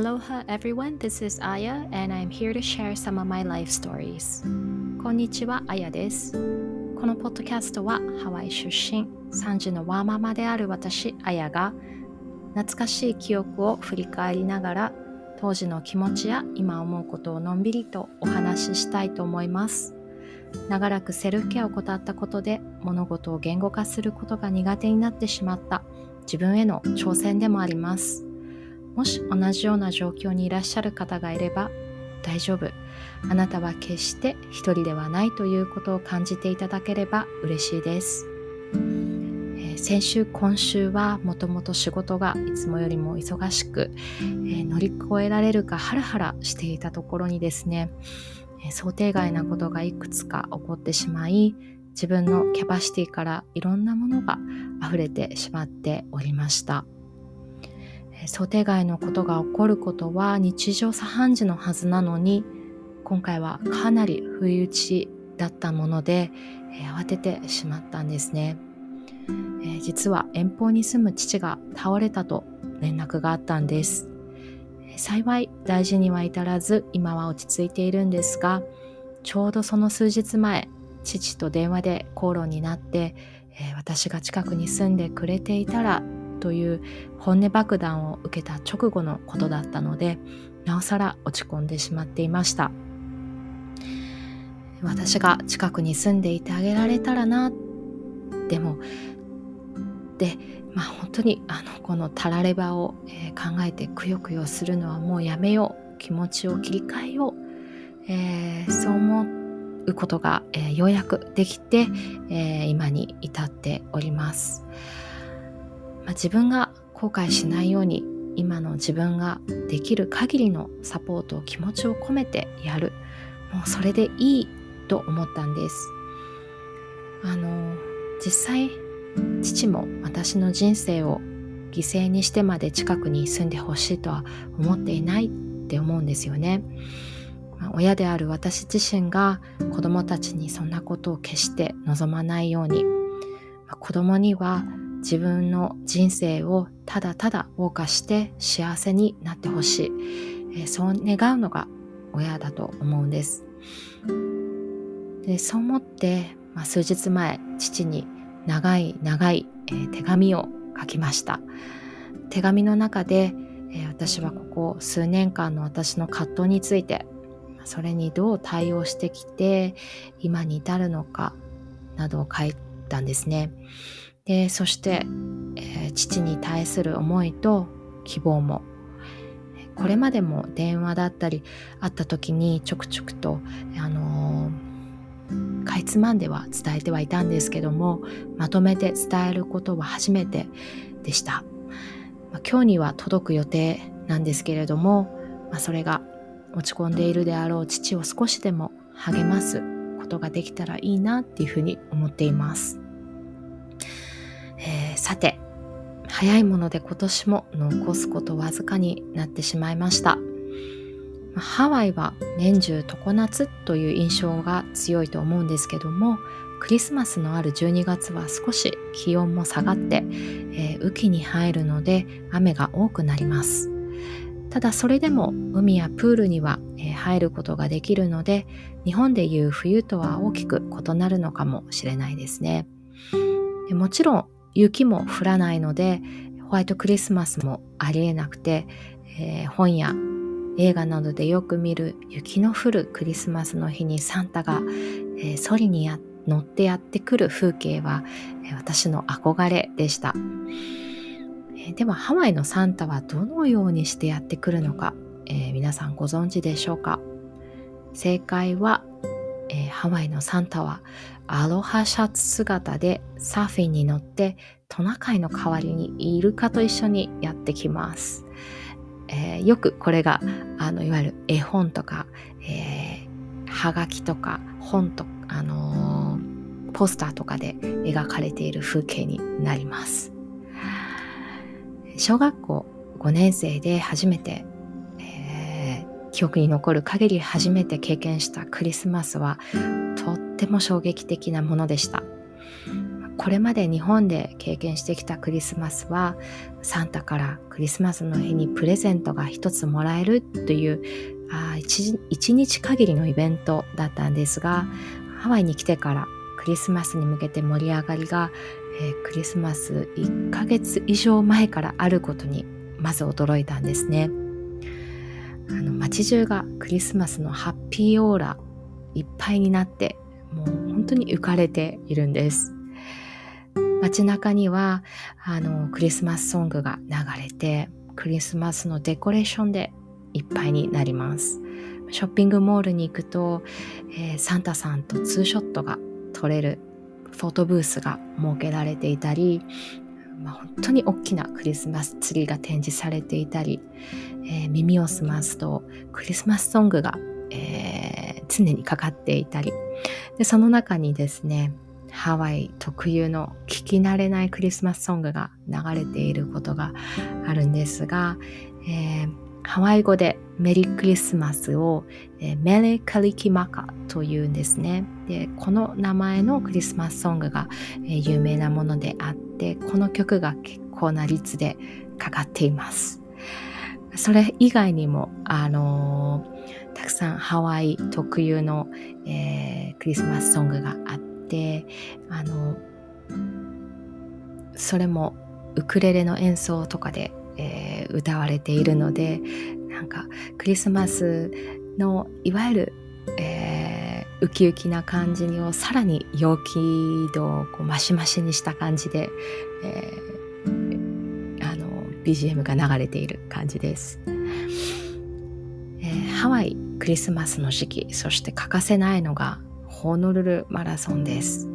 Aloha everyone, this is Aya and I'm here to share some of my life stories. こんにちは、あやです。このポッドキャストはハワイ出身、3児のワーママである私、あやが懐かしい記憶を振り返りながら当時の気持ちや今思うことをのんびりとお話ししたいと思います。長らくセルフケアを怠ったことで物事を言語化することが苦手になってしまった自分への挑戦でもあります。もし同じような状況にいらっしゃる方がいれば大丈夫。あなたは決して一人ではないということを感じていただければ嬉しいです。えー、先週今週はもともと仕事がいつもよりも忙しく、えー、乗り越えられるかハラハラしていたところにですね、えー、想定外なことがいくつか起こってしまい自分のキャパシティからいろんなものが溢れてしまっておりました。想定外のことが起こることは日常茶飯事のはずなのに今回はかなり不意打ちだったもので、えー、慌ててしまったんですね、えー、実は遠方に住む父が倒れたと連絡があったんです、幸い大事には至らず今は落ち着いているんですがちょうどその数日前父と電話で口論になって、え私が近くに住んでくれていたらという本音爆弾を受けた直後のことだったのでなおさら落ち込んでしまっていました。私が近くに住んでいてあげられたらな。でもでまあ本当にあのこのたられ場を、えー、考えてくよくよするのはもうやめよう。気持ちを切り替えよう、えー、そう思うことが、えー、ようやくできて、え今に至っております。まあ、自分が後悔しないように今の自分ができる限りのサポートを気持ちを込めてやる。もうそれでいいと思ったんです。あの実際父も私の人生を犠牲にしてまで近くに住んでほしいとは思っていないって思うんですよね、まあ、親である私自身が子供たちにそんなことを決して望まないように、まあ、子供には自分の人生をただただ謳歌して幸せになってほしい、え、そう願うのが親だと思うんです。でそう思って、まあ、数日前父に長い長い、えー、手紙を書きました。手紙の中で、えー、私はここ数年間の私の葛藤についてそれにどう対応してきて今に至るのかなどを書いたんですね。でそして、えー、父に対する思いと希望もこれまでも電話だったりあった時にちょくちょくと、あのー、かいつまんでは伝えてはいたんですけどもまとめて伝えることは初めてでした、まあ、今日には届く予定なんですけれども、まあ、それが落ち込んでいるであろう父を少しでも励ますことができたらいいなっていうふうに思っています。さて早いもので今年も残すことわずかになってしまいました。ハワイは年中常夏という印象が強いと思うんですけどもクリスマスのある12月は少し気温も下がって、えー、雨季に入るので雨が多くなります。ただそれでも海やプールには、え、入ることができるので日本でいう冬とは大きく異なるのかもしれないですね。もちろん雪も降らないのでホワイトクリスマスもありえなくて、えー、本や映画などでよく見る雪の降るクリスマスの日にサンタが、えー、ソリに乗ってやってくる風景は、えー、私の憧れでした、え、ではハワイのサンタはどのようにしてやってくるのか、え皆さんご存知でしょうか？正解は、えハワイのサンタはアロハシャツ姿でサーフィンに乗ってトナカイの代わりにイルカと一緒にやってきます。えー、よくこれがあのいわゆる絵本とか、えー、はがきとか本と、あのー、ポスターとかで描かれている風景になります。小学校5年生で初めて、記憶に残る限り初めて経験したクリスマスはとっても衝撃的なものでしたこれまで日本で経験してきたクリスマスはサンタからクリスマスの日にプレゼントが一つもらえるというあ一一日限りのイベントだったんですがハワイに来てからクリスマスに向けて盛り上がりが、えー、クリスマス1ヶ月以上前からあることにまず驚いたんですね。あの街中がクリスマスのハッピーオーラいっぱいになってもう本当に浮かれているんです。街中にはあのクリスマスソングが流れてクリスマスのデコレーションでいっぱいになります。ショッピングモールに行くと、えー、サンタさんとツーショットが撮れるフォトブースが設けられていたり、まあ、本当に大きなクリスマスツリーが展示されていたり、えー、耳を澄ますとクリスマスソングが、えー、常にかかっていたり。でその中にですねハワイ特有の聞き慣れないクリスマスソングが流れていることがあるんですが、えー、ハワイ語でメリークリスマスを、え、メレカリキマカというんですね。で、この名前のクリスマスソングが、え、有名なものであって、この曲が結構な率でかかっています。それ以外にも、あのー、たくさんハワイ特有の、えー、クリスマスソングがあって、あのそれもウクレレの演奏とかでえー、歌われているのでなんかクリスマスのいわゆる、えー、ウキウキな感じをさらに陽気度をこうマシマシにした感じで、えー、あの BGM が流れている感じです、え、ハワイクリスマスの時期そして欠かせないのがホノルルマラソンです、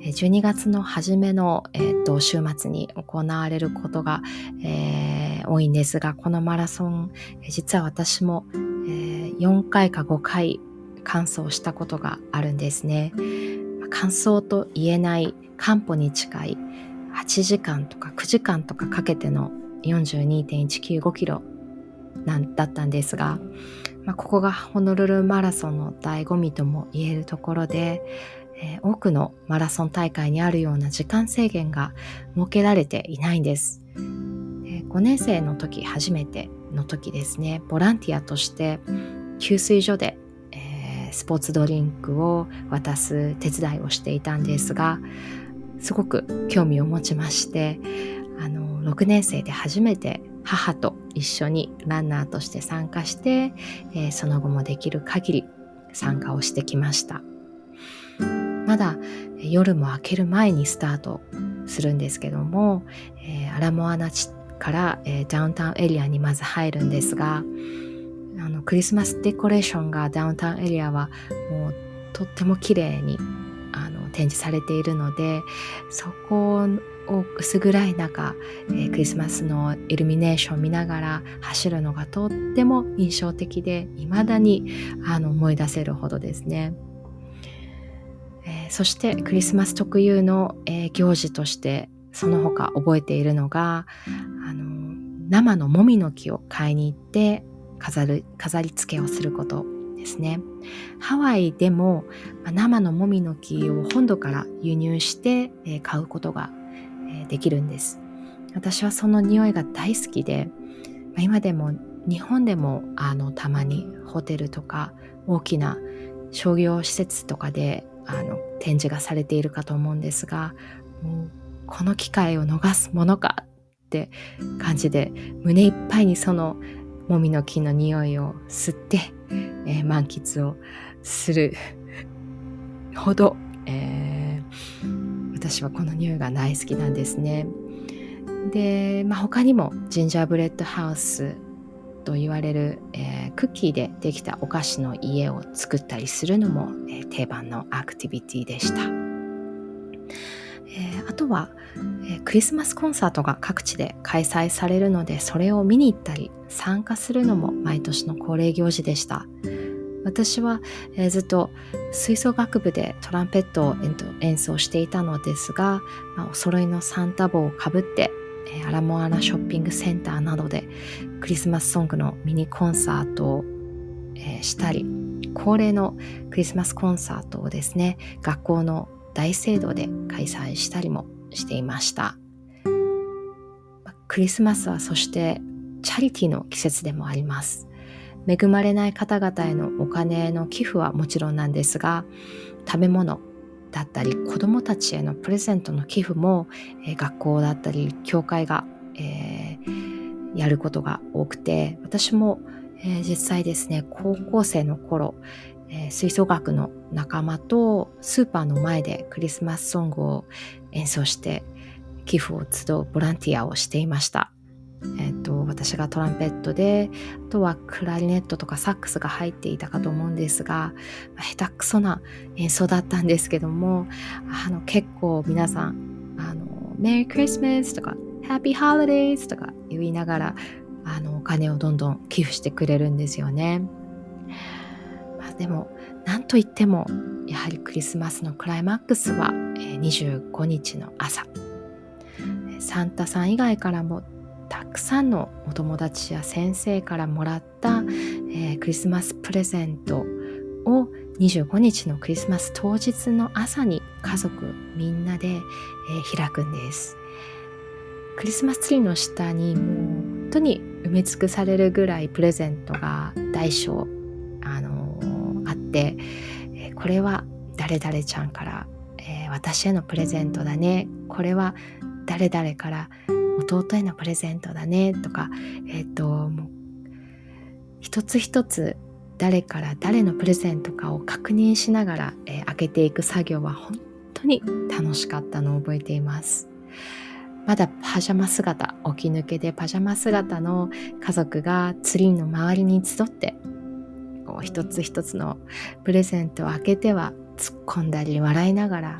12月の初めの、えー、週末に行われることが、えー、多いんですが、このマラソン、実は私も、えー、4回か5回完走したことがあるんですね。完走と言えない漢歩に近い8時間とか9時間とかかけての42.195キロなんだったんですが、まあ、ここがホノルルマラソンの醍醐味とも言えるところで、えー、多くのマラソン大会にあるような時間制限が設けられていないんです。で5年生の時初めての時ですねボランティアとして給水所で、えー、スポーツドリンクを渡す手伝いをしていたんですがすごく興味を持ちましてあの6年生で初めて母と一緒にランナーとして参加して、えー、その後もできる限り参加をしてきました。まだ夜も明ける前にスタートするんですけども、えー、アラモアナ地から、えー、ダウンタウンエリアにまず入るんですがあのクリスマスデコレーションがダウンタウンエリアはもうとっても綺麗にあの展示されているのでそこを薄暗い中、えー、クリスマスのイルミネーションを見ながら走るのがとっても印象的で未だにあの思い出せるほどですね。そしてクリスマス特有の、えー、行事としてその他覚えているのがあの生のもみの木を買いに行って飾る飾り付けをすることですね。ハワイでも生のもみの木を本土から輸入して、えー、買うことが、えー、できるんです。私はその匂いが大好きで、まあ、今でも日本でもあのたまにホテルとか大きな商業施設とかであの展示がされているかと思うんですがもうこの機会を逃すものかって感じで胸いっぱいにそのもみの木の匂いを吸って、えー、満喫をするほど、えー、私はこの匂いが大好きなんですね。で、まあ、他にもジンジャーブレッドハウスと言われる、えー、クッキーでできたお菓子の家を作ったりするのも、えー、定番のアクティビティでした。えー、あとは、えクリスマスコンサートが各地で開催されるのでそれを見に行ったり参加するのも毎年の恒例行事でした。私は、えー、ずっと吹奏楽部でトランペットを演奏していたのですが、まあ、お揃いのサンタ帽をかぶってアラモアナショッピングセンターなどでクリスマスソングのミニコンサートを、したり恒例のクリスマスコンサートをですね学校の大聖堂で開催したりもしていました。クリスマスはそしてチャリティーの季節でもあります。恵まれない方々へのお金の寄付はもちろんなんですが食べ物だったり子どもたちへのプレゼントの寄付も、えー、学校だったり教会が、えー、やることが多くて私も、えー、実際ですね高校生の頃、えー、吹奏楽の仲間とスーパーの前でクリスマスソングを演奏して寄付を集うボランティアをしていました。と、私がトランペットであとはクラリネットとかサックスが入っていたかと思うんですが下手くそな演奏だったんですけどもあの結構皆さんあの「メリークリスマス」とか「ハッピーハロデイズ」とか言いながらあのお金をどんどん寄付してくれるんですよね。まあ、でも何といってもやはりクリスマスのクライマックスは25日の朝サンタさん以外からもたくさんのお友達や先生からもらった、えー、クリスマスプレゼントを25日のクリスマス当日の朝に家族みんなで、えー、開くんです。クリスマスツリーの下にもう本当に埋め尽くされるぐらいプレゼントが大小、あのー、あって、えー、これは誰々ちゃんから、えー、私へのプレゼントだねこれは誰々から弟へのプレゼントだねとか、えっ、ー、と、もう一つ一つ誰から誰のプレゼントかを確認しながら、えー、開けていく作業は本当に楽しかったのを覚えています。まだパジャマ姿、起き抜けでパジャマ姿の家族がツリーの周りに集って、こう一つ一つのプレゼントを開けては突っ込んだり笑いながら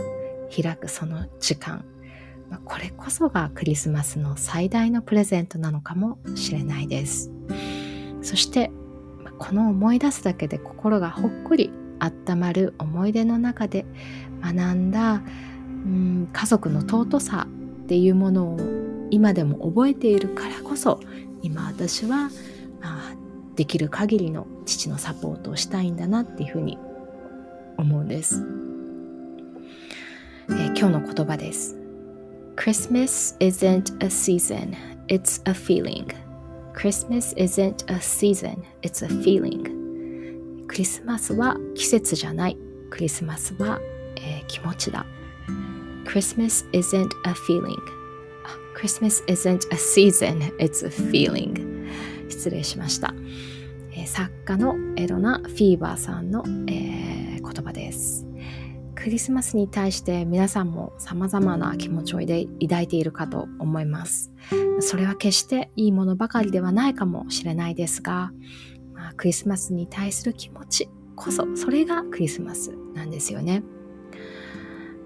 開くその時間、ま、これこそがクリスマスの最大のプレゼントなのかもしれないです。そしてこの思い出すだけで心がほっこり温まる思い出の中で学んだ、うん、家族の尊さっていうものを今でも覚えているからこそ今私は、まあ、できる限りの父のサポートをしたいんだなっていうふうに思うんです、えー、今日の言葉です。Christmas isn't a season, it's a feeling. Christmas isn't a season, it's a feeling. クリスマスは季節じゃない。クリスマスは、えー、気持ちだ。Christmas isn't a feeling. Christmas isn't a season, it's a feeling. 失礼しました。え、作家のエロナ・フィーバーさんの、えー、言葉です。クリスマスに対して皆さんも様々な気持ちを抱いているかと思います。それは決していいものばかりではないかもしれないですが、まあ、クリスマスに対する気持ちこそ、それがクリスマスなんですよね。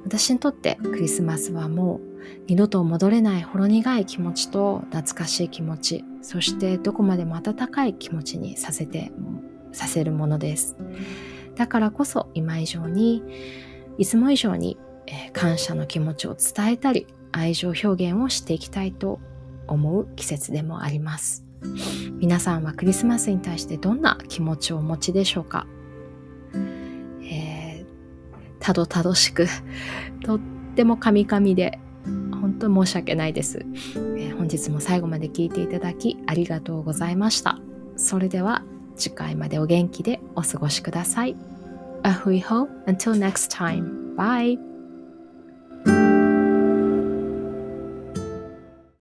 私にとってクリスマスはもう二度と戻れないほろ苦い気持ちと懐かしい気持ち、そしてどこまでも温かい気持ちにさせて、させるものです。だからこそ今以上にいつも以上に、え、感謝の気持ちを伝えたり愛情表現をしていきたいと思う季節でもあります。皆さんはクリスマスに対してどんな気持ちをお持ちでしょうか、えー、たどたどしくとってもカミカミで本当申し訳ないです、えー、本日も最後まで聞いていただきありがとうございました。それでは次回までお元気でお過ごしください。Ahui ho. Until next time. Bye.